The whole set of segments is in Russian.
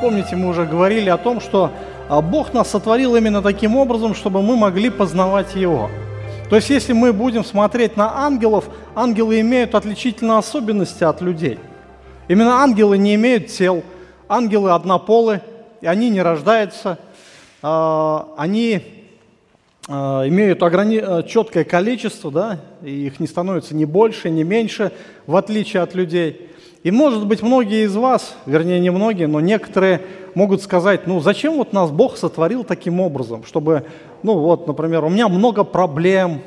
помните, мы уже говорили о том, что а, Бог нас сотворил именно таким образом, чтобы мы могли познавать Его. То есть, если мы будем смотреть на ангелов, ангелы имеют отличительные особенности от людей. Именно ангелы не имеют тел, ангелы однополы, и они не рождаются, а, они а, имеют ограни... четкое количество, да, и их не становится ни больше, ни меньше, в отличие от людей – и, может быть, многие из вас, вернее, не многие, но некоторые могут сказать, ну, зачем вот нас Бог сотворил таким образом, чтобы, ну, вот, например, у меня много проблем,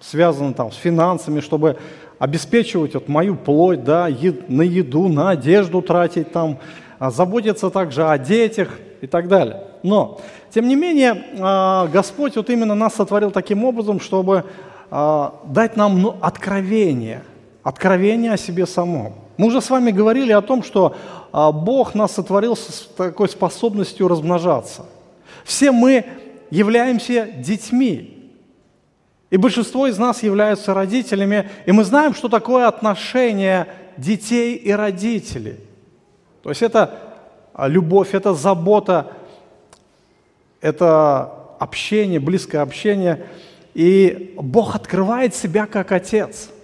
связанных там с финансами, чтобы обеспечивать вот мою плоть, да, ед, на еду, на одежду тратить там, а заботиться также о детях и так далее. Но, тем не менее, а, Господь вот именно нас сотворил таким образом, чтобы а, дать нам ну, откровение, откровение о себе самом. Мы уже с вами говорили о том, что а, Бог нас сотворил с такой способностью размножаться. Все мы являемся детьми. И большинство из нас являются родителями, и мы знаем, что такое отношение детей и родителей. То есть это а, любовь, это забота, это общение, близкое общение. И Бог открывает себя как Отец –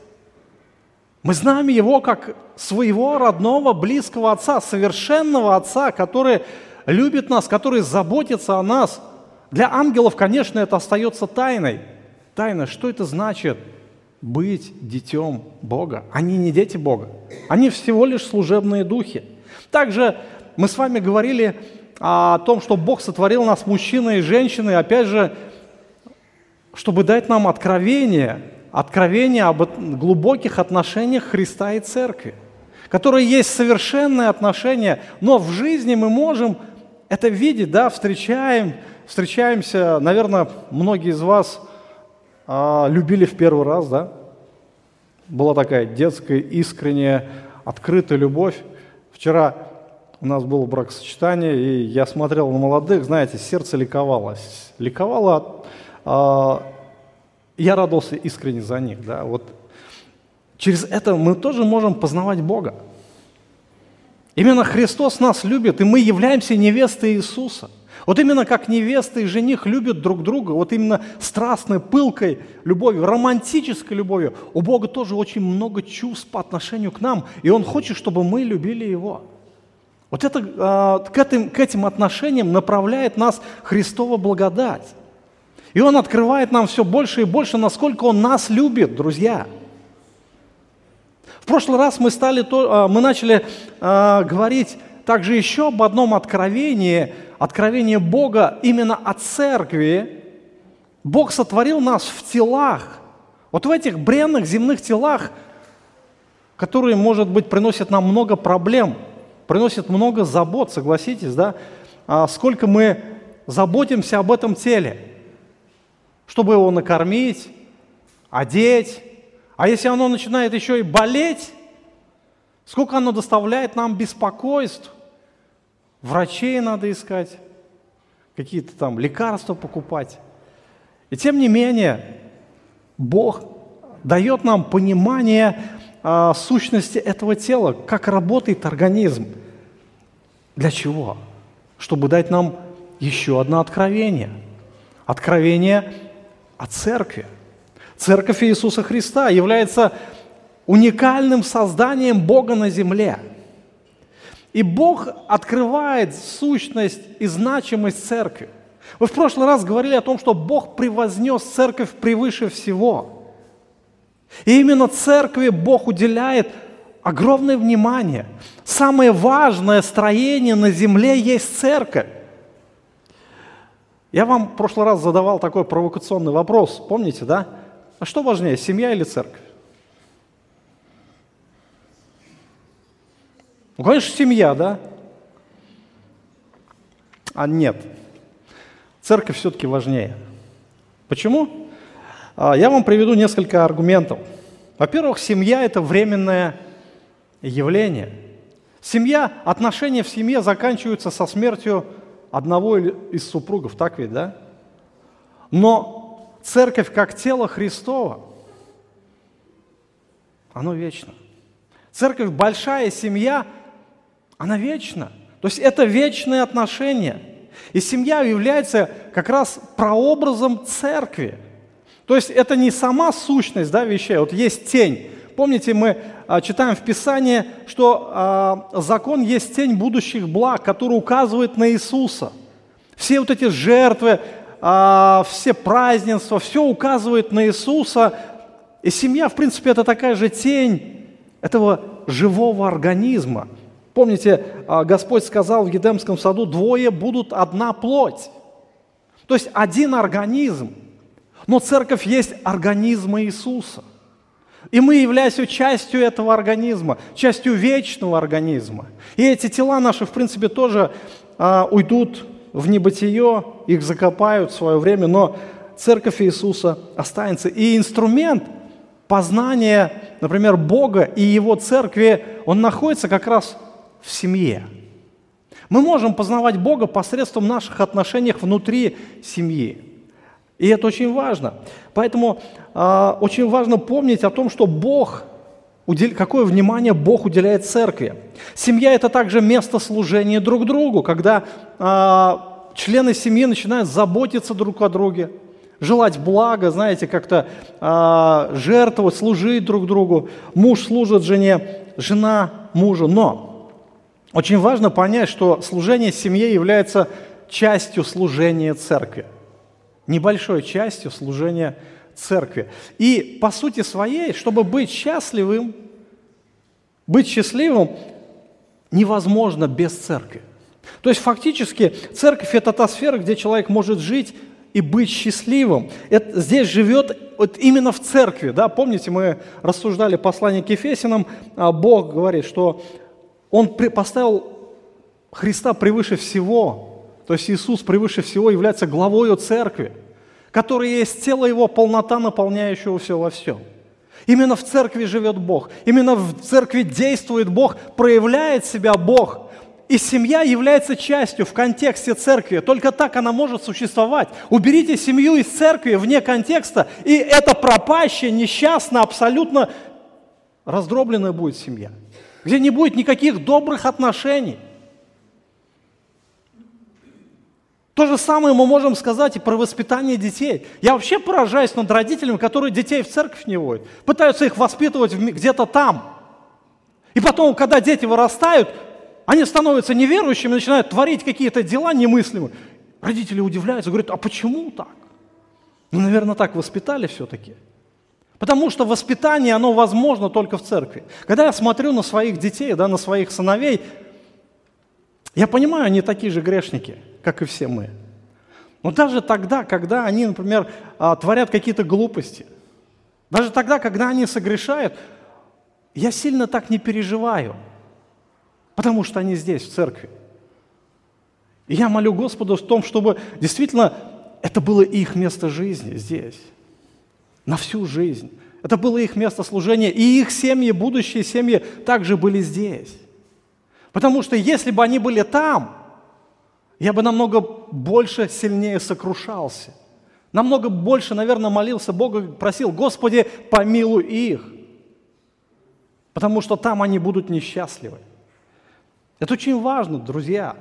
мы знаем Его как своего родного, близкого Отца, совершенного Отца, который любит нас, который заботится о нас. Для ангелов, конечно, это остается тайной. Тайна, что это значит? Быть детем Бога. Они не дети Бога. Они всего лишь служебные духи. Также мы с вами говорили о том, что Бог сотворил нас мужчиной и женщиной, опять же, чтобы дать нам откровение – откровение об глубоких отношениях Христа и Церкви, которые есть совершенные отношения, но в жизни мы можем это видеть, да, встречаем, встречаемся, наверное, многие из вас а, любили в первый раз, да, была такая детская, искренняя, открытая любовь. Вчера у нас было бракосочетание, и я смотрел на молодых, знаете, сердце ликовало. Ликовало от, я радовался искренне за них. Да? Вот через это мы тоже можем познавать Бога. Именно Христос нас любит, и мы являемся невестой Иисуса. Вот именно как невеста и жених любят друг друга, вот именно страстной, пылкой любовью, романтической любовью, у Бога тоже очень много чувств по отношению к нам, и Он хочет, чтобы мы любили Его. Вот это, а, к, этим, к этим отношениям направляет нас Христова благодать. И Он открывает нам все больше и больше, насколько Он нас любит, друзья. В прошлый раз мы, стали, а, мы начали э, говорить также еще об одном откровении, откровении Бога именно о церкви. Бог сотворил нас в телах, вот в этих бренных земных телах, которые, может быть, приносят нам много проблем, приносят много забот, согласитесь, да? А сколько мы заботимся об этом теле – чтобы его накормить, одеть. А если оно начинает еще и болеть, сколько оно доставляет нам беспокойств. Врачей надо искать, какие-то там лекарства покупать. И тем не менее, Бог дает нам понимание а, сущности этого тела, как работает организм. Для чего? Чтобы дать нам еще одно откровение. Откровение о церкви. Церковь Иисуса Христа является уникальным созданием Бога на земле. И Бог открывает сущность и значимость церкви. Вы в прошлый раз говорили о том, что Бог превознес церковь превыше всего. И именно церкви Бог уделяет огромное внимание. Самое важное строение на земле есть церковь. Я вам в прошлый раз задавал такой провокационный вопрос, помните, да? А что важнее, семья или церковь? Ну, конечно, семья, да? А нет. Церковь все-таки важнее. Почему? А, я вам приведу несколько аргументов. Во-первых, семья – это временное явление. Семья, отношения в семье заканчиваются со смертью одного из супругов, так ведь, да? Но церковь как тело Христова, оно вечно. Церковь, большая семья, она вечна. То есть это вечные отношения. И семья является как раз прообразом церкви. То есть это не сама сущность да, вещей, вот есть тень. Помните, мы а, читаем в Писании, что а, закон есть тень будущих благ, который указывает на Иисуса. Все вот эти жертвы, все празднества, все указывает на Иисуса. И семья, в принципе, это такая же тень этого живого организма. Помните, а, Господь сказал в Едемском саду, двое будут одна плоть. То есть один организм. Но церковь есть организм Иисуса. И мы являемся частью этого организма, частью вечного организма. И эти тела наши, в принципе, тоже а, уйдут в небытие, их закопают в свое время, но церковь Иисуса останется. И инструмент познания, например, Бога и Его церкви, он находится как раз в семье. Мы можем познавать Бога посредством наших отношений внутри семьи. И это очень важно. Поэтому э, очень важно помнить о том, что Бог. Какое внимание Бог уделяет церкви. Семья – это также место служения друг другу, когда э, члены семьи начинают заботиться друг о друге, желать блага, знаете, как-то э, жертвовать, служить друг другу. Муж служит жене, жена мужу. Но очень важно понять, что служение семье является частью служения церкви небольшой частью служения церкви. И по сути своей, чтобы быть счастливым, быть счастливым невозможно без церкви. То есть фактически церковь – это та сфера, где человек может жить и быть счастливым. Это, здесь живет вот именно в церкви. Да? Помните, мы рассуждали послание к Ефесинам, а Бог говорит, что Он поставил Христа превыше всего, то есть Иисус превыше всего является главою церкви, которая есть тело Его, полнота, наполняющего все во всем. Именно в церкви живет Бог, именно в церкви действует Бог, проявляет себя Бог. И семья является частью в контексте церкви. Только так она может существовать. Уберите семью из церкви вне контекста, и это пропащая, несчастная, абсолютно раздробленная будет семья, где не будет никаких добрых отношений. То же самое мы можем сказать и про воспитание детей. Я вообще поражаюсь над родителями, которые детей в церковь не водят, пытаются их воспитывать где-то там. И потом, когда дети вырастают, они становятся неверующими, начинают творить какие-то дела немыслимые. Родители удивляются, говорят, а почему так? Ну, наверное, так воспитали все-таки. Потому что воспитание, оно возможно только в церкви. Когда я смотрю на своих детей, да, на своих сыновей, я понимаю, они такие же грешники, как и все мы. Но даже тогда, когда они, например, а, творят какие-то глупости, даже тогда, когда они согрешают, я сильно так не переживаю, потому что они здесь, в церкви. И я молю Господа в том, чтобы действительно это было их место жизни здесь, на всю жизнь. Это было их место служения, и их семьи, будущие семьи также были здесь. Потому что если бы они были там, я бы намного больше, сильнее сокрушался. Намного больше, наверное, молился Богу, просил, Господи, помилуй их. Потому что там они будут несчастливы. Это очень важно, друзья,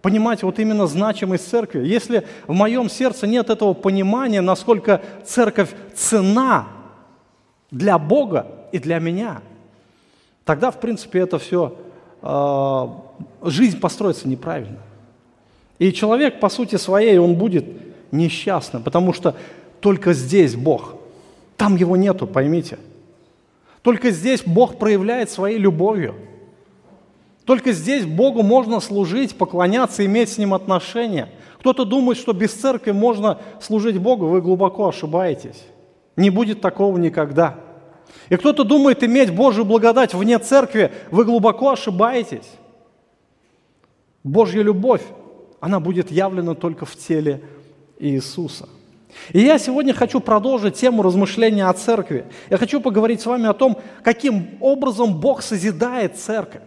понимать вот именно значимость церкви. Если в моем сердце нет этого понимания, насколько церковь цена для Бога и для меня, тогда, в принципе, это все э, жизнь построится неправильно. И человек, по сути своей, он будет несчастным, потому что только здесь Бог. Там его нету, поймите. Только здесь Бог проявляет своей любовью. Только здесь Богу можно служить, поклоняться, иметь с Ним отношения. Кто-то думает, что без церкви можно служить Богу, вы глубоко ошибаетесь. Не будет такого никогда. И кто-то думает иметь Божью благодать вне церкви, вы глубоко ошибаетесь. Божья любовь, она будет явлена только в теле Иисуса. И я сегодня хочу продолжить тему размышления о церкви. Я хочу поговорить с вами о том, каким образом Бог созидает церковь.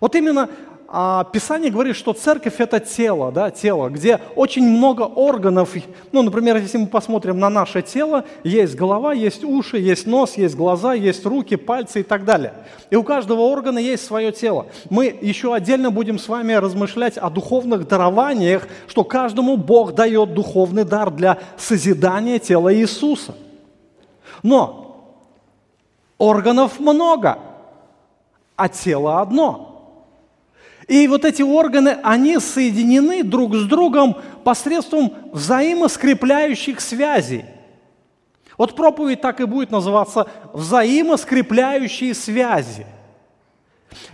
Вот именно а Писание говорит, что церковь – это тело, да, тело, где очень много органов. Ну, например, если мы посмотрим на наше тело, есть голова, есть уши, есть нос, есть глаза, есть руки, пальцы и так далее. И у каждого органа есть свое тело. Мы еще отдельно будем с вами размышлять о духовных дарованиях, что каждому Бог дает духовный дар для созидания тела Иисуса. Но органов много, а тело одно – и вот эти органы, они соединены друг с другом посредством взаимоскрепляющих связей. Вот проповедь так и будет называться «взаимоскрепляющие связи».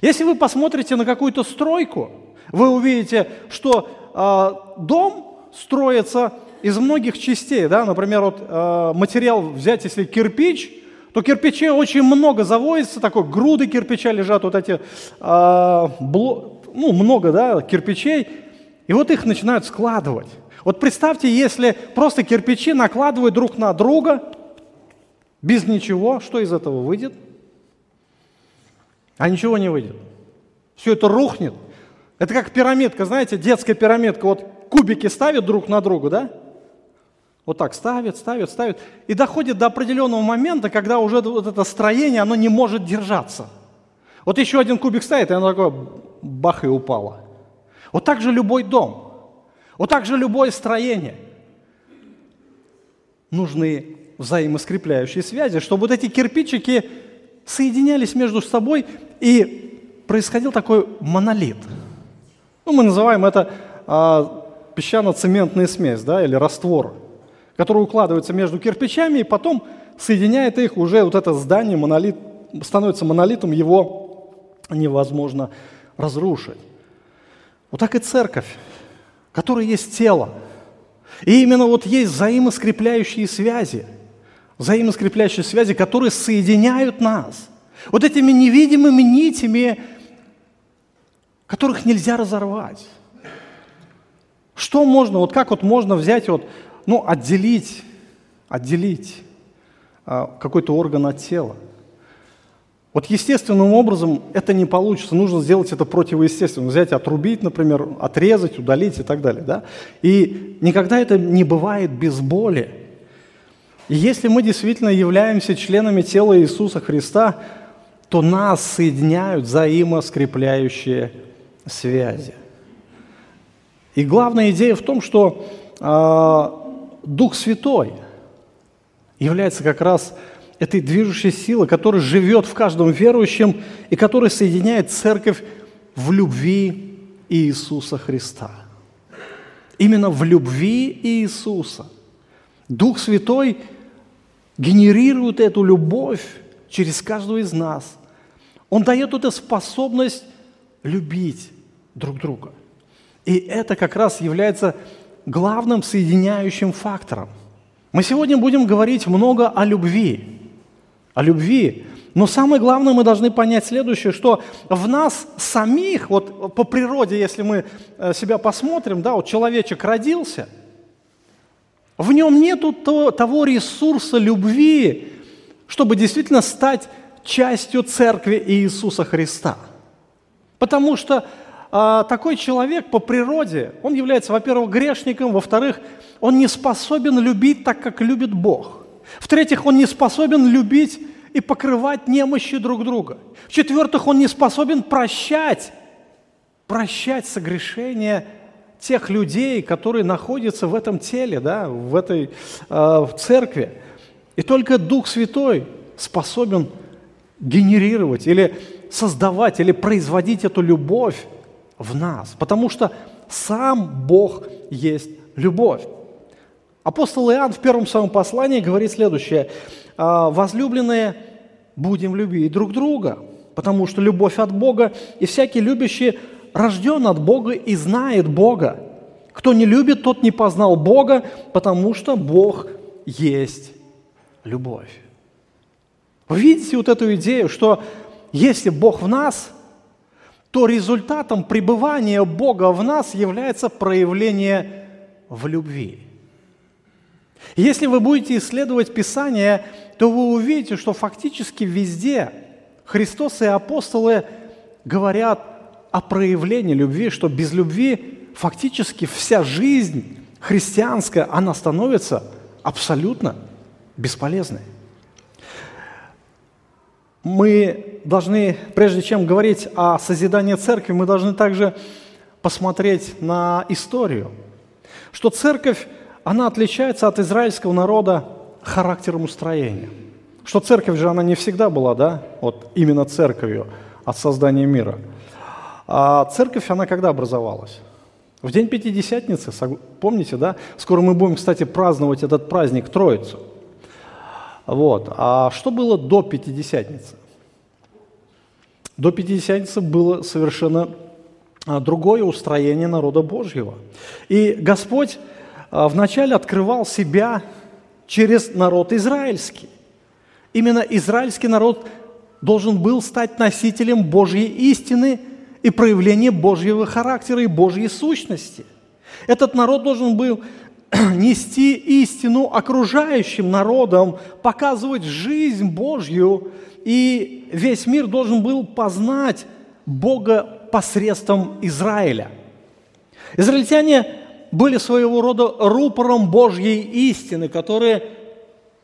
Если вы посмотрите на какую-то стройку, вы увидите, что э, дом строится из многих частей. Да? Например, вот, э, материал взять, если кирпич, то кирпичей очень много заводится, такой груды кирпича лежат, вот эти э, бло, ну, много, да, кирпичей, и вот их начинают складывать. Вот представьте, если просто кирпичи накладывают друг на друга, без ничего, что из этого выйдет? А ничего не выйдет. Все это рухнет. Это как пирамидка, знаете, детская пирамидка. Вот кубики ставят друг на друга, да? Вот так ставят, ставят, ставят. И доходит до определенного момента, когда уже вот это строение, оно не может держаться. Вот еще один кубик ставит, и оно такое бах и упало. Вот так же любой дом, вот так же любое строение. Нужны взаимоскрепляющие связи, чтобы вот эти кирпичики соединялись между собой и происходил такой монолит. Ну, мы называем это а, песчано-цементная смесь, да, или раствор, который укладывается между кирпичами и потом соединяет их уже вот это здание, монолит, становится монолитом, его невозможно разрушить. Вот так и церковь, которая есть тело. И именно вот есть взаимоскрепляющие связи, взаимоскрепляющие связи, которые соединяют нас. Вот этими невидимыми нитями, которых нельзя разорвать. Что можно, вот как вот можно взять, вот, ну, отделить, отделить а, какой-то орган от тела – вот естественным образом это не получится, нужно сделать это противоестественно, взять, отрубить, например, отрезать, удалить и так далее. Да? И никогда это не бывает без боли. И если мы действительно являемся членами тела Иисуса Христа, то нас соединяют взаимоскрепляющие связи. И главная идея в том, что э, Дух Святой является как раз этой движущей силы, которая живет в каждом верующем и которая соединяет церковь в любви Иисуса Христа. Именно в любви Иисуса. Дух Святой генерирует эту любовь через каждого из нас. Он дает эту способность любить друг друга. И это как раз является главным соединяющим фактором. Мы сегодня будем говорить много о любви о любви. Но самое главное, мы должны понять следующее, что в нас самих, вот по природе, если мы э, себя посмотрим, да, вот человечек родился, в нем нету того ресурса любви, чтобы действительно стать частью церкви Иисуса Христа. Потому что а, такой человек по природе, он является, во-первых, грешником, во-вторых, он не способен любить так, как любит Бог. В-третьих, он не способен любить и покрывать немощи друг друга. В-четвертых, он не способен прощать, прощать согрешения тех людей, которые находятся в этом теле, да, в этой э, в церкви. И только Дух Святой способен генерировать или создавать, или производить эту любовь в нас, потому что сам Бог есть любовь. Апостол Иоанн в первом своем послании говорит следующее. «А, «Возлюбленные, будем любить друг друга, потому что любовь от Бога, и всякий любящий рожден от Бога и знает Бога. Кто не любит, тот не познал Бога, потому что Бог есть любовь». Вы видите вот эту идею, что если Бог в нас, то результатом пребывания Бога в нас является проявление в любви – если вы будете исследовать Писание, то вы увидите, что фактически везде Христос и апостолы говорят о проявлении любви, что без любви фактически вся жизнь христианская, она становится абсолютно бесполезной. Мы должны, прежде чем говорить о созидании церкви, мы должны также посмотреть на историю, что церковь, она отличается от израильского народа характером устроения. Что церковь же, она не всегда была, да, вот именно церковью от создания мира. А церковь, она когда образовалась? В день Пятидесятницы, помните, да? Скоро мы будем, кстати, праздновать этот праздник Троицу. Вот. А что было до Пятидесятницы? До Пятидесятницы было совершенно а, другое устроение народа Божьего. И Господь вначале открывал себя через народ израильский. Именно израильский народ должен был стать носителем Божьей истины и проявления Божьего характера и Божьей сущности. Этот народ должен был нести истину окружающим народам, показывать жизнь Божью, и весь мир должен был познать Бога посредством Израиля. Израильтяне были своего рода рупором Божьей истины, которые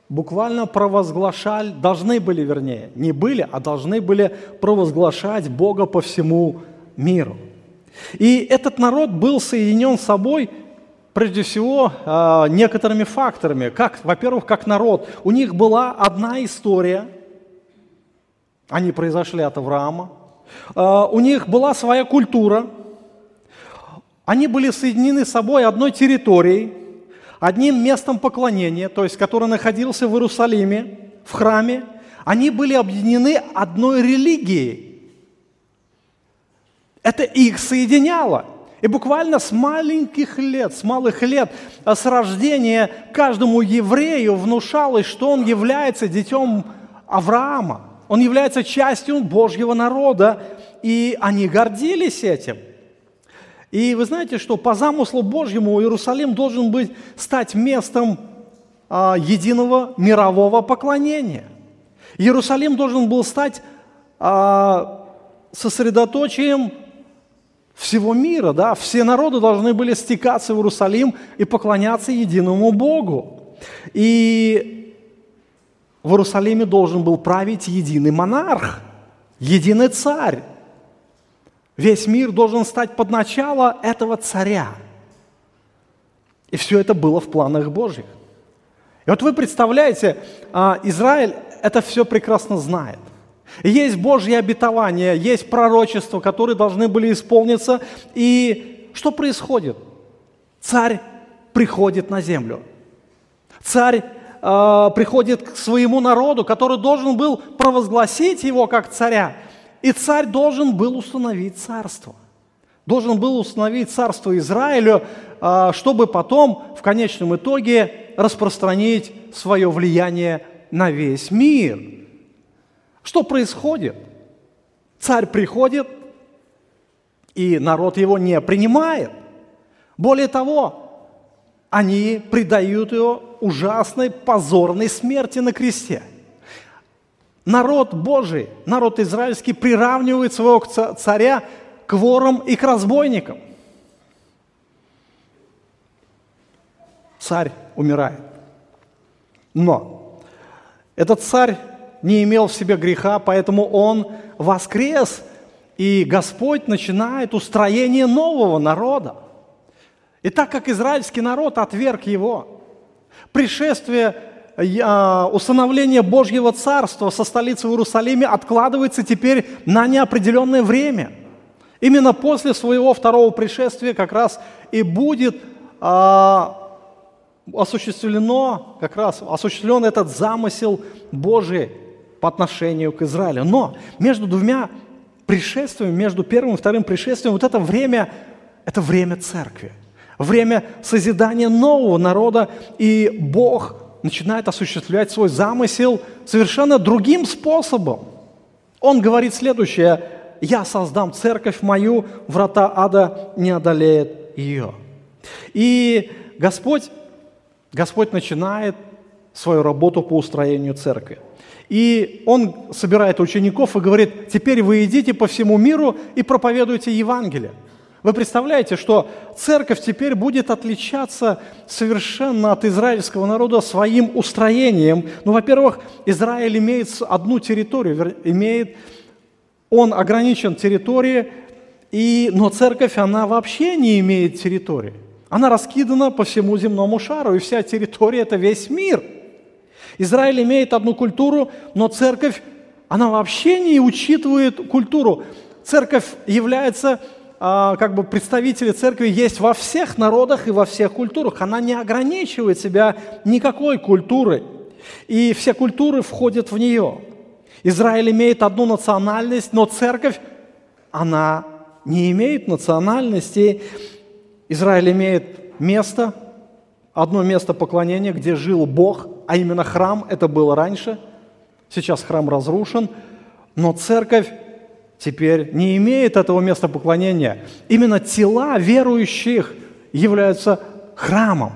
буквально провозглашали, должны были, вернее, не были, а должны были провозглашать Бога по всему миру. И этот народ был соединен с собой прежде всего а, некоторыми факторами. Как, во-первых, как народ. У них была одна история. Они произошли от Авраама. А, у них была своя культура. Они были соединены с собой одной территорией – одним местом поклонения, то есть который находился в Иерусалиме, в храме, они были объединены одной религией. Это их соединяло. И буквально с маленьких лет, с малых лет, а с рождения каждому еврею внушалось, что он является детем Авраама. Он является частью Божьего народа, и они гордились этим – и вы знаете, что по замыслу Божьему Иерусалим должен быть, стать местом а, единого мирового поклонения. Иерусалим должен был стать а, сосредоточием всего мира, да, все народы должны были стекаться в Иерусалим и поклоняться единому Богу. И в Иерусалиме должен был править единый монарх, единый царь, Весь мир должен стать под начало этого царя. И все это было в планах Божьих. И вот вы представляете, а, Израиль это все прекрасно знает. Есть Божье обетование, есть пророчества, которые должны были исполниться. И что происходит? Царь приходит на землю. Царь э, приходит к своему народу, который должен был провозгласить его как царя. И царь должен был установить царство. Должен был установить царство Израилю, а, чтобы потом в конечном итоге распространить свое влияние на весь мир. Что происходит? Царь приходит, и народ его не принимает. Более того, они предают его ужасной позорной смерти на кресте – народ Божий, народ израильский приравнивает своего царя к ворам и к разбойникам. Царь умирает. Но этот царь не имел в себе греха, поэтому он воскрес, и Господь начинает устроение нового народа. И так как израильский народ отверг его, пришествие установление Божьего Царства со столицы в Иерусалиме откладывается теперь на неопределенное время. Именно после своего второго пришествия как раз и будет а, осуществлено, как раз осуществлен этот замысел Божий по отношению к Израилю. Но между двумя пришествиями, между первым и вторым пришествием, вот это время, это время церкви, время созидания нового народа, и Бог начинает осуществлять свой замысел совершенно другим способом. Он говорит следующее, «Я создам церковь мою, врата ада не одолеет ее». И Господь, Господь начинает свою работу по устроению церкви. И он собирает учеников и говорит, теперь вы идите по всему миру и проповедуйте Евангелие. Вы представляете, что церковь теперь будет отличаться совершенно от израильского народа своим устроением. Ну, во-первых, Израиль имеет одну территорию, имеет, он ограничен территорией, и, но церковь, она вообще не имеет территории. Она раскидана по всему земному шару, и вся территория – это весь мир. Израиль имеет одну культуру, но церковь, она вообще не учитывает культуру. Церковь является как бы представители церкви есть во всех народах и во всех культурах. Она не ограничивает себя никакой культурой. И все культуры входят в нее. Израиль имеет одну национальность, но церковь, она не имеет национальности. Израиль имеет место, одно место поклонения, где жил Бог, а именно храм, это было раньше. Сейчас храм разрушен, но церковь теперь не имеет этого места поклонения. Именно тела верующих являются храмом.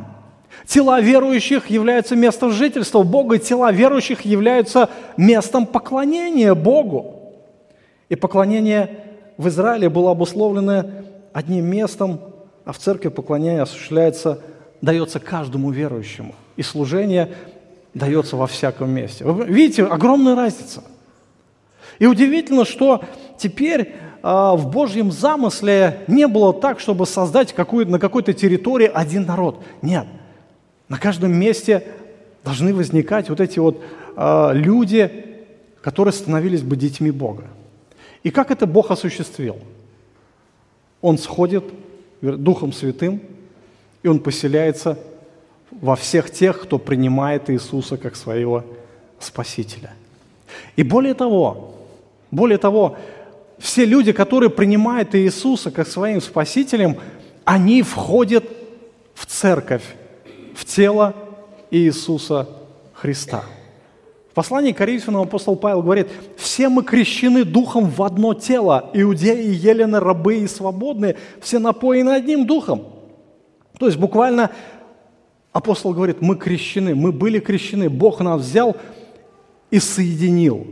Тела верующих являются местом жительства Бога, и тела верующих являются местом поклонения Богу. И поклонение в Израиле было обусловлено одним местом, а в церкви поклонение осуществляется, дается каждому верующему. И служение дается во всяком месте. Вы видите, огромная разница – и удивительно, что теперь э, в Божьем замысле не было так, чтобы создать какую, на какой-то территории один народ. Нет. На каждом месте должны возникать вот эти вот э, люди, которые становились бы детьми Бога. И как это Бог осуществил? Он сходит Духом Святым, и Он поселяется во всех тех, кто принимает Иисуса как своего Спасителя. И более того, более того, все люди, которые принимают Иисуса как своим Спасителем, они входят в церковь, в тело Иисуса Христа. В послании Коринфянам апостол Павел говорит, все мы крещены духом в одно тело, иудеи, елены, рабы и свободные, все напоены одним духом. То есть буквально апостол говорит, мы крещены, мы были крещены, Бог нас взял и соединил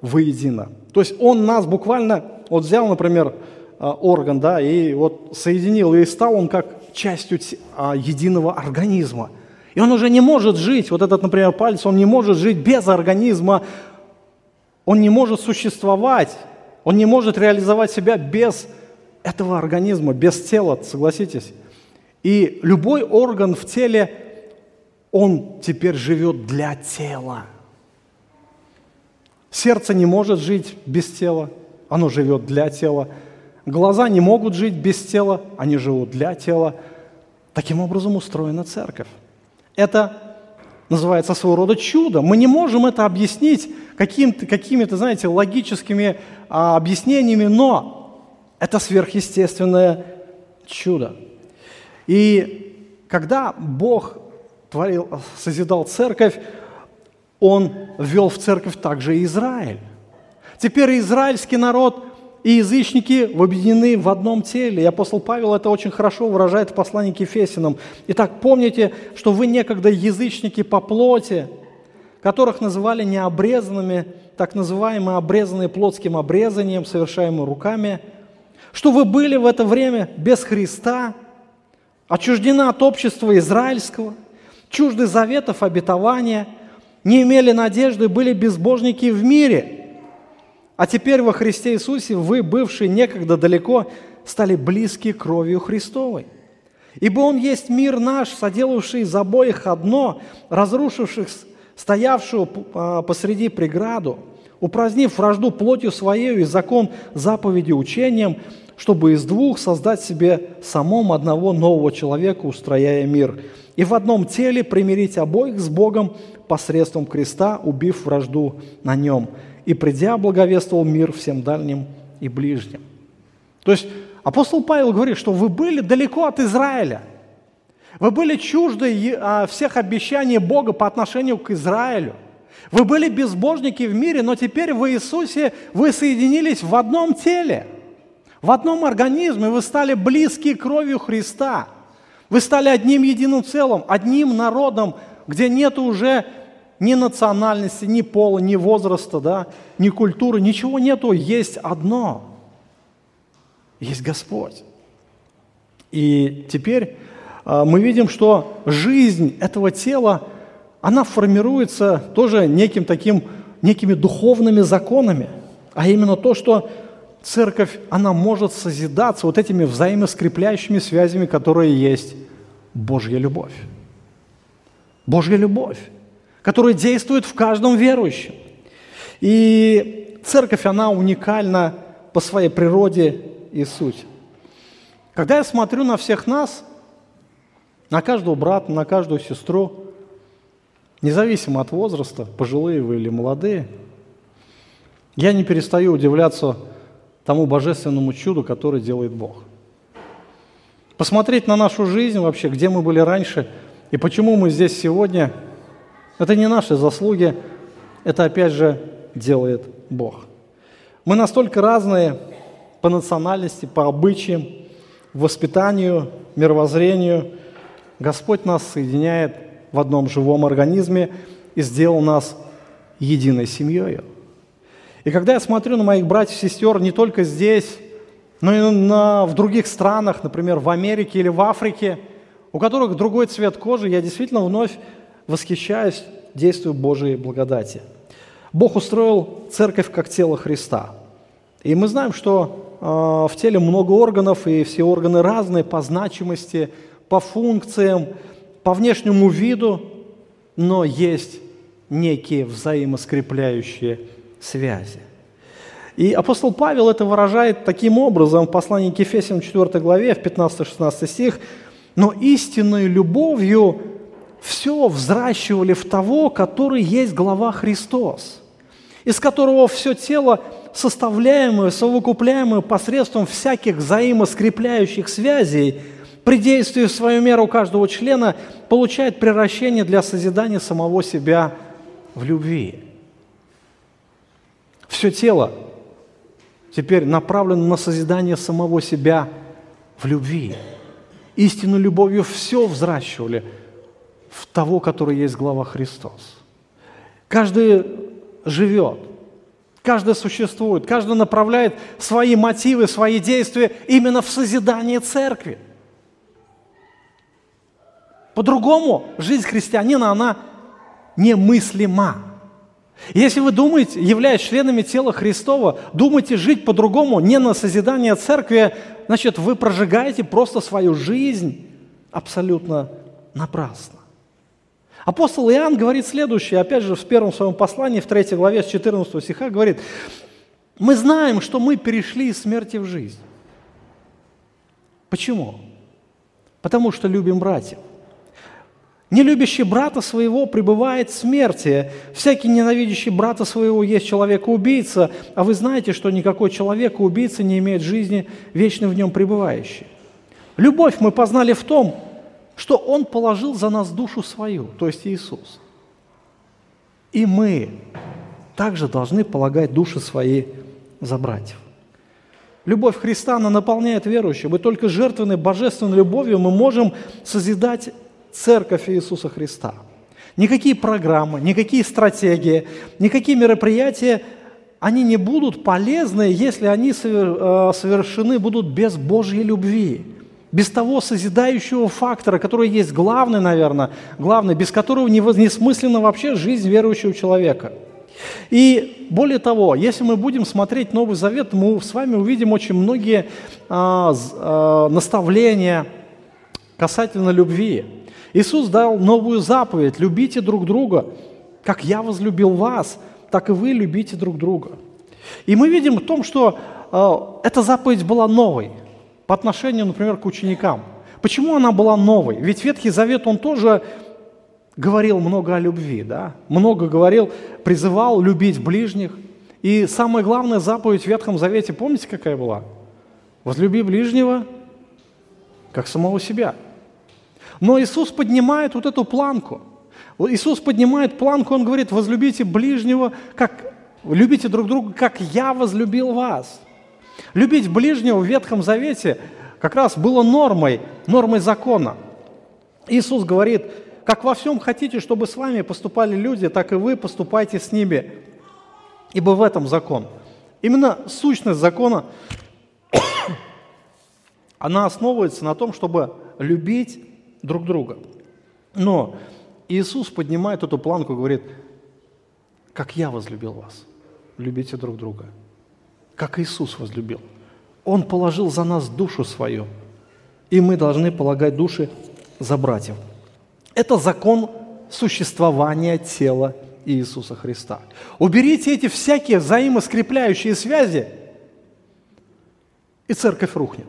воедино. То есть он нас буквально, вот взял, например, а, орган, да, и вот соединил, и стал он как частью а, единого организма. И он уже не может жить, вот этот, например, палец, он не может жить без организма, он не может существовать, он не может реализовать себя без этого организма, без тела, согласитесь. И любой орган в теле, он теперь живет для тела. Сердце не может жить без тела, оно живет для тела. Глаза не могут жить без тела, они живут для тела. Таким образом устроена церковь. Это называется своего рода чудо. Мы не можем это объяснить каким-то, какими-то, знаете, логическими а, объяснениями, но это сверхъестественное чудо. И когда Бог творил, созидал церковь, он ввел в церковь также Израиль. Теперь израильский народ и язычники объединены в одном теле. И апостол Павел это очень хорошо выражает в послании к Ефесинам. Итак, помните, что вы некогда язычники по плоти, которых называли необрезанными, так называемые обрезанные плотским обрезанием, совершаемые руками, что вы были в это время без Христа, отчуждены от общества израильского, чужды заветов обетования – не имели надежды, были безбожники в мире. А теперь во Христе Иисусе вы, бывшие некогда далеко, стали близки кровью Христовой. Ибо Он есть мир наш, соделавший из обоих одно, разрушивших стоявшую а, посреди преграду, упразднив вражду плотью своей и закон заповеди учением, чтобы из двух создать себе самом одного нового человека, устрояя мир, и в одном теле примирить обоих с Богом посредством креста, убив вражду на нем, и придя, благовествовал мир всем дальним и ближним. То есть апостол Павел говорит, что вы были далеко от Израиля. Вы были чужды а, всех обещаний Бога по отношению к Израилю. Вы были безбожники в мире, но теперь в Иисусе вы соединились в одном теле, в одном организме, вы стали близки кровью Христа. Вы стали одним единым целым, одним народом, где нет уже ни национальности, ни пола, ни возраста, да, ни культуры, ничего нету, есть одно. Есть Господь. И теперь э, мы видим, что жизнь этого тела, она формируется тоже неким таким, некими духовными законами, а именно то, что церковь, она может созидаться вот этими взаимоскрепляющими связями, которые есть Божья любовь. Божья любовь, которая действует в каждом верующем. И церковь, она уникальна по своей природе и сути. Когда я смотрю на всех нас, на каждого брата, на каждую сестру, независимо от возраста, пожилые вы или молодые, я не перестаю удивляться тому божественному чуду, которое делает Бог. Посмотреть на нашу жизнь вообще, где мы были раньше и почему мы здесь сегодня, это не наши заслуги, это опять же делает Бог. Мы настолько разные по национальности, по обычаям, воспитанию, мировоззрению. Господь нас соединяет в одном живом организме и сделал нас единой семьей. И когда я смотрю на моих братьев и сестер не только здесь, но и на, в других странах, например, в Америке или в Африке, у которых другой цвет кожи, я действительно вновь восхищаюсь действию Божией благодати. Бог устроил церковь как тело Христа. И мы знаем, что э, в теле много органов, и все органы разные по значимости, по функциям, по внешнему виду, но есть некие взаимоскрепляющие связи. И апостол Павел это выражает таким образом в послании к Ефесям 4 главе, в 15-16 стих. «Но истинной любовью все взращивали в того, который есть глава Христос, из которого все тело, составляемое, совокупляемое посредством всяких взаимоскрепляющих связей, при действии в свою меру каждого члена получает превращение для созидания самого себя в любви» все тело теперь направлено на созидание самого себя в любви. Истинной любовью все взращивали в того, который есть глава Христос. Каждый живет, каждый существует, каждый направляет свои мотивы, свои действия именно в созидание церкви. По-другому жизнь христианина, она немыслима. Если вы думаете, являясь членами тела Христова, думаете жить по-другому, не на созидание церкви, значит, вы прожигаете просто свою жизнь абсолютно напрасно. Апостол Иоанн говорит следующее, опять же, в первом своем послании, в третьей главе, с 14 стиха, говорит, мы знаем, что мы перешли из смерти в жизнь. Почему? Потому что любим братьев. Не любящий брата своего пребывает в смерти. Всякий ненавидящий брата своего есть человека-убийца, а вы знаете, что никакой человека-убийца не имеет жизни, вечно в нем пребывающей. Любовь мы познали в том, что Он положил за нас душу свою, то есть Иисус. И мы также должны полагать души свои за братьев. Любовь Христа, она наполняет верующих. Мы только жертвенной божественной любовью мы можем созидать церковь Иисуса Христа. Никакие программы, никакие стратегии, никакие мероприятия, они не будут полезны, если они э, совершены будут без Божьей любви, без того созидающего фактора, который есть главный, наверное, главный, без которого несмысленна вообще жизнь верующего человека. И более того, если мы будем смотреть Новый Завет, мы с вами увидим очень многие а, а, наставления касательно любви. Иисус дал новую заповедь – любите друг друга, как я возлюбил вас, так и вы любите друг друга. И мы видим в том, что э, эта заповедь была новой по отношению, например, к ученикам. Почему она была новой? Ведь Ветхий Завет, он тоже говорил много о любви, да? много говорил, призывал любить ближних. И самая главная заповедь в Ветхом Завете, помните, какая была? Возлюби ближнего, как самого себя – но Иисус поднимает вот эту планку. Иисус поднимает планку, Он говорит, возлюбите ближнего, как, любите друг друга, как я возлюбил вас. Любить ближнего в Ветхом Завете как раз было нормой, нормой закона. Иисус говорит, как во всем хотите, чтобы с вами поступали люди, так и вы поступайте с ними. Ибо в этом закон. Именно сущность закона, она основывается на том, чтобы любить друг друга. Но Иисус поднимает эту планку и говорит, как я возлюбил вас, любите друг друга. Как Иисус возлюбил. Он положил за нас душу свою, и мы должны полагать души за братьев. Это закон существования тела Иисуса Христа. Уберите эти всякие взаимоскрепляющие связи, и церковь рухнет.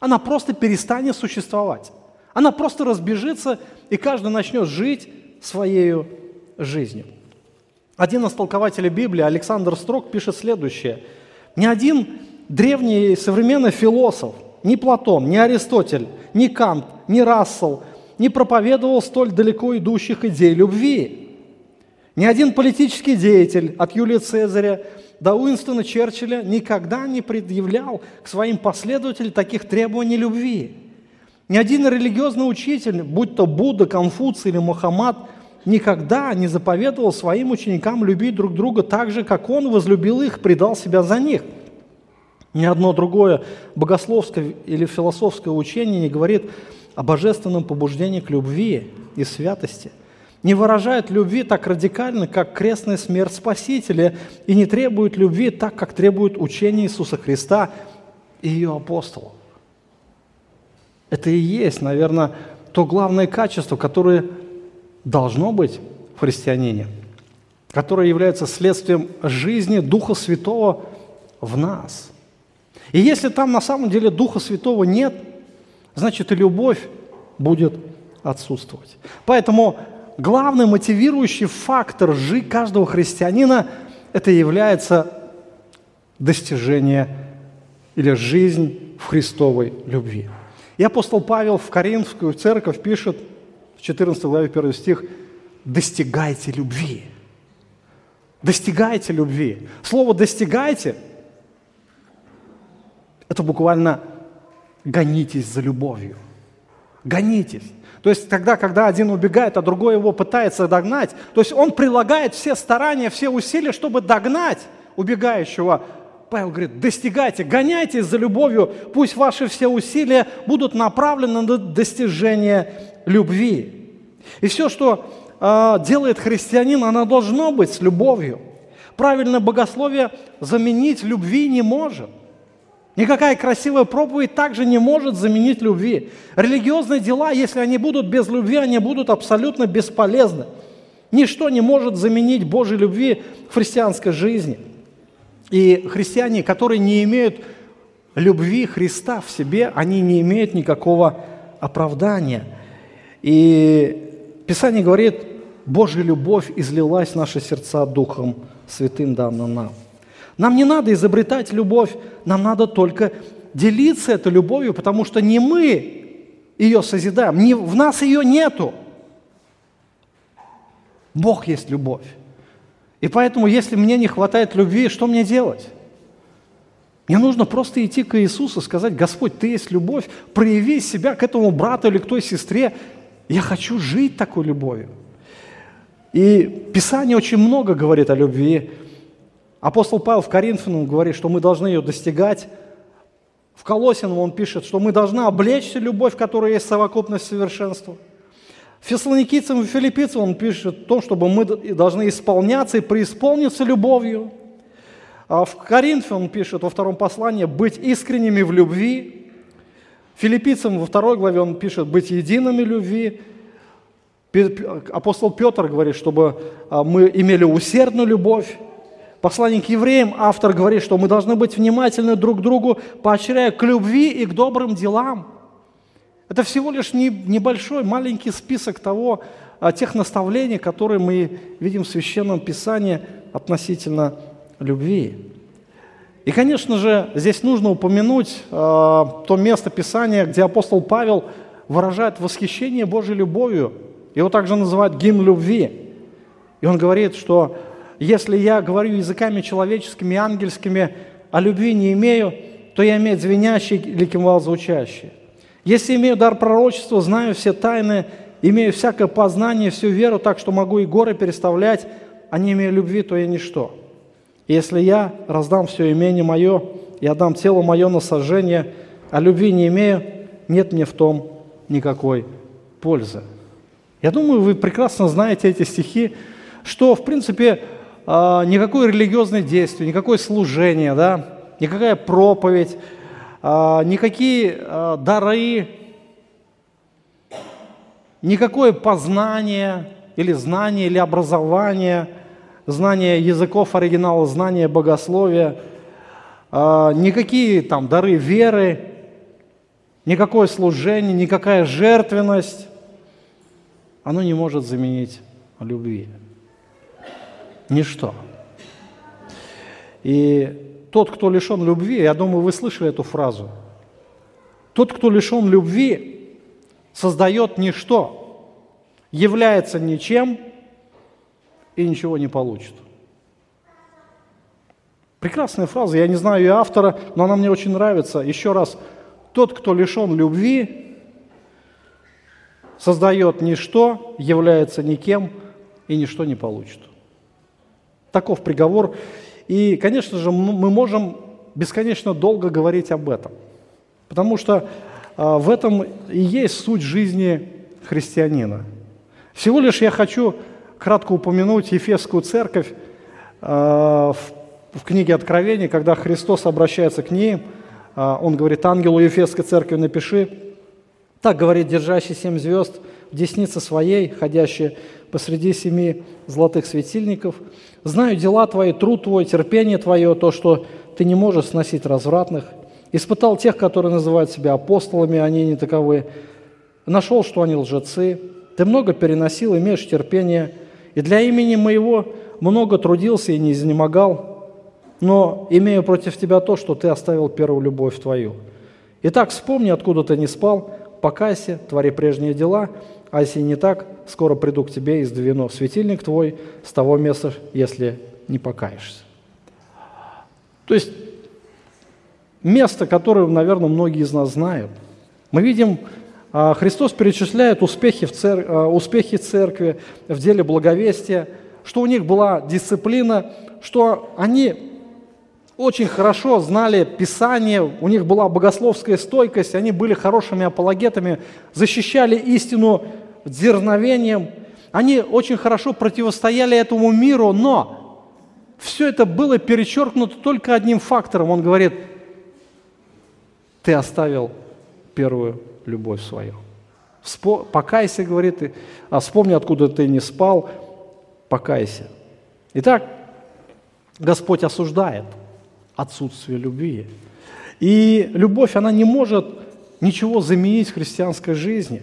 Она просто перестанет существовать. Она просто разбежится, и каждый начнет жить своей жизнью. Один из толкователей Библии, Александр Строк, пишет следующее. Ни один древний современный философ, ни Платон, ни Аристотель, ни Кант, ни Рассел не проповедовал столь далеко идущих идей любви. Ни один политический деятель от Юлия Цезаря до Уинстона Черчилля никогда не предъявлял к своим последователям таких требований любви. Ни один религиозный учитель, будь то Будда, Конфуций или Мухаммад, никогда не заповедовал своим ученикам любить друг друга так же, как он возлюбил их, предал себя за них. Ни одно другое богословское или философское учение не говорит о божественном побуждении к любви и святости, не выражает любви так радикально, как крестная смерть Спасителя, и не требует любви так, как требует учение Иисуса Христа и ее апостолов. Это и есть, наверное, то главное качество, которое должно быть в христианине, которое является следствием жизни Духа Святого в нас. И если там на самом деле Духа Святого нет, значит и любовь будет отсутствовать. Поэтому главный мотивирующий фактор жизни каждого христианина – это является достижение или жизнь в Христовой любви. И апостол Павел в Коринфскую церковь пишет в 14 главе 1 стих «достигайте любви». Достигайте любви. Слово «достигайте» – это буквально «гонитесь за любовью». Гонитесь. То есть тогда, когда один убегает, а другой его пытается догнать, то есть он прилагает все старания, все усилия, чтобы догнать убегающего, Павел говорит, достигайте, гоняйтесь за любовью, пусть ваши все усилия будут направлены на достижение любви. И все, что э, делает христианин, оно должно быть с любовью. Правильное богословие заменить любви не может. Никакая красивая проповедь также не может заменить любви. Религиозные дела, если они будут без любви, они будут абсолютно бесполезны. Ничто не может заменить Божьей любви в христианской жизни – и христиане, которые не имеют любви Христа в себе, они не имеют никакого оправдания. И Писание говорит, Божья любовь излилась в наши сердца Духом Святым данным нам. Нам не надо изобретать любовь, нам надо только делиться этой любовью, потому что не мы ее созидаем, не, в нас ее нету. Бог есть любовь. И поэтому, если мне не хватает любви, что мне делать? Мне нужно просто идти к Иисусу, сказать, Господь, Ты есть любовь, прояви себя к этому брату или к той сестре. Я хочу жить такой любовью. И Писание очень много говорит о любви. Апостол Павел в Коринфянам говорит, что мы должны ее достигать. В Колосином он пишет, что мы должны облечься любовь, которая есть совокупность совершенства. Фессалоникийцам и филиппийцам он пишет о том, чтобы мы должны исполняться и преисполниться любовью. А в Коринфе он пишет во втором послании «быть искренними в любви». Филиппийцам во второй главе он пишет «быть едиными любви». Апостол Петр говорит, чтобы а, мы имели усердную любовь. Посланник евреям, автор говорит, что мы должны быть внимательны друг к другу, поощряя к любви и к добрым делам – это всего лишь небольшой, маленький список того, а, тех наставлений, которые мы видим в Священном Писании относительно любви. И, конечно же, здесь нужно упомянуть э, то место Писания, где апостол Павел выражает восхищение Божьей любовью. Его также называют гимн любви. И он говорит, что если я говорю языками человеческими ангельскими, а любви не имею, то я имею звенящий или кимвал звучащий. Если имею дар пророчества, знаю все тайны имею всякое познание, всю веру, так что могу и горы переставлять, а не имея любви, то я ничто. Если я раздам все имение мое и отдам тело мое на сожжение, а любви не имею, нет мне в том никакой пользы. Я думаю, вы прекрасно знаете эти стихи, что, в принципе, а, никакое религиозное действие, никакое служение, да, никакая проповедь, а, никакие а, дары, никакое познание или знание, или образование, знание языков оригинала, знание богословия, никакие там дары веры, никакое служение, никакая жертвенность, оно не может заменить любви. Ничто. И тот, кто лишен любви, я думаю, вы слышали эту фразу, тот, кто лишен любви, создает ничто, является ничем и ничего не получит. Прекрасная фраза, я не знаю ее автора, но она мне очень нравится. Еще раз, тот, кто лишен любви, создает ничто, является никем и ничто не получит. Таков приговор. И, конечно же, мы можем бесконечно долго говорить об этом, потому что а, в этом и есть суть жизни христианина. Всего лишь я хочу кратко упомянуть Ефесскую церковь а, в, книге Откровения, когда Христос обращается к ней, а, он говорит, ангелу Ефесской церкви напиши, так говорит держащий семь звезд в деснице своей, ходящий посреди семи золотых светильников. Знаю дела твои, труд твой, терпение твое, то, что ты не можешь сносить развратных. Испытал тех, которые называют себя апостолами, они не таковы. Нашел, что они лжецы. Ты много переносил, имеешь терпение. И для имени моего много трудился и не изнемогал. Но имею против тебя то, что ты оставил первую любовь твою. Итак, вспомни, откуда ты не спал, покайся, твори прежние дела, а если не так, скоро приду к тебе и сдвину светильник твой с того места, если не покаешься. То есть место, которое, наверное, многие из нас знают. Мы видим, Христос перечисляет успехи, в цер... А, успехи церкви в деле благовестия, что у них была дисциплина, что они очень хорошо знали Писание, у них была богословская стойкость, они были хорошими апологетами, защищали истину дерзновением, они очень хорошо противостояли этому миру, но все это было перечеркнуто только одним фактором. Он говорит, ты оставил первую любовь свою. Покайся, говорит, а вспомни, откуда ты не спал, покайся. Итак, Господь осуждает – отсутствие любви. И любовь, она не может ничего заменить в христианской жизни.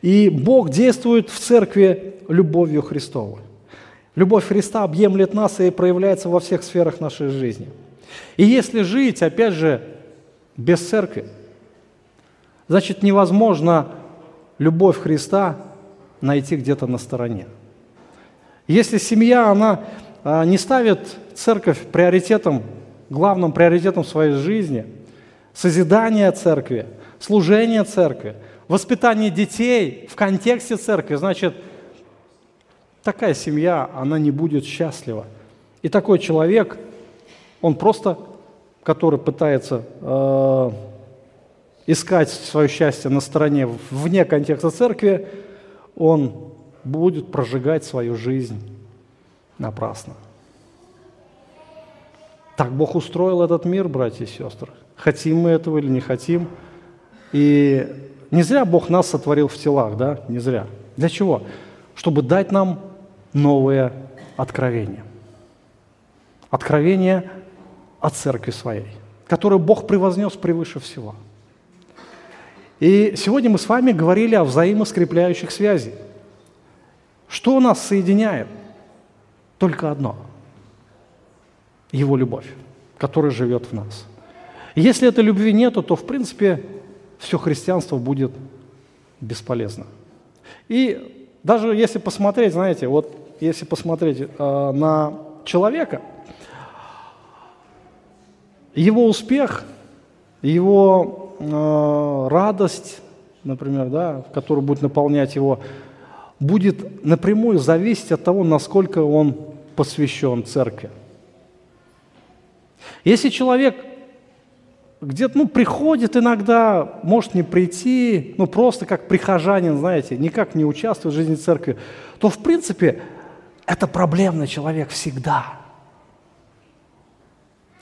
И Бог действует в церкви любовью Христовой. Любовь Христа объемлет нас и проявляется во всех сферах нашей жизни. И если жить, опять же, без церкви, значит невозможно любовь Христа найти где-то на стороне. Если семья, она а, не ставит церковь приоритетом главным приоритетом своей жизни созидание церкви, служение церкви, воспитание детей в контексте церкви, значит, такая семья, она не будет счастлива. И такой человек, он просто, который пытается э, искать свое счастье на стороне, вне контекста церкви, он будет прожигать свою жизнь напрасно. Так Бог устроил этот мир, братья и сестры. Хотим мы этого или не хотим. И не зря Бог нас сотворил в телах, да? Не зря. Для чего? Чтобы дать нам новое откровение. Откровение о церкви своей, которое Бог превознес превыше всего. И сегодня мы с вами говорили о взаимоскрепляющих связях. Что нас соединяет? Только одно – его любовь, которая живет в нас. Если этой любви нету, то, в принципе, все христианство будет бесполезно. И даже если посмотреть, знаете, вот если посмотреть э, на человека, его успех, его э, радость, например, да, который будет наполнять его, будет напрямую зависеть от того, насколько он посвящен церкви. Если человек где-то, ну, приходит иногда, может не прийти, ну, просто как прихожанин, знаете, никак не участвует в жизни церкви, то, в принципе, это проблемный человек всегда.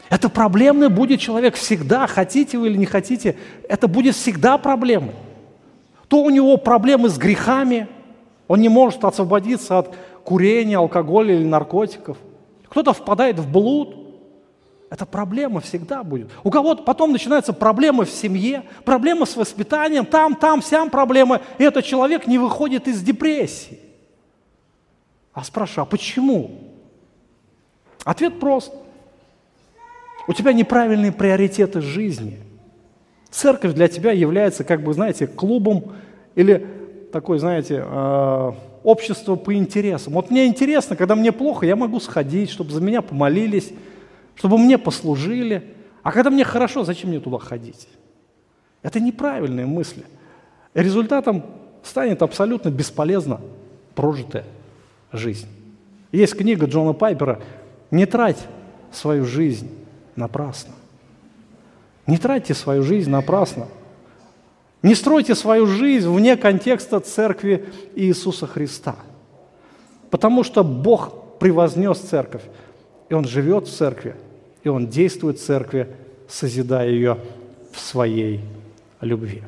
Это проблемный будет человек всегда, хотите вы или не хотите, это будет всегда проблемой. То у него проблемы с грехами, он не может освободиться от курения, алкоголя или наркотиков. Кто-то впадает в блуд – это проблема всегда будет. У кого-то потом начинаются проблемы в семье, проблемы с воспитанием, там, там, сям проблемы, и этот человек не выходит из депрессии. А спрашиваю, а почему? Ответ прост. У тебя неправильные приоритеты жизни. Церковь для тебя является, как бы, знаете, клубом или такой, знаете, э, общество по интересам. Вот мне интересно, когда мне плохо, я могу сходить, чтобы за меня помолились, чтобы мне послужили. А когда мне хорошо, зачем мне туда ходить? Это неправильные мысли. Результатом станет абсолютно бесполезно прожитая жизнь. Есть книга Джона Пайпера «Не трать свою жизнь напрасно». Не тратьте свою жизнь напрасно. Не стройте свою жизнь вне контекста Церкви Иисуса Христа. Потому что Бог превознес Церковь, и Он живет в Церкви – и Он действует в церкви, созидая ее в своей любви.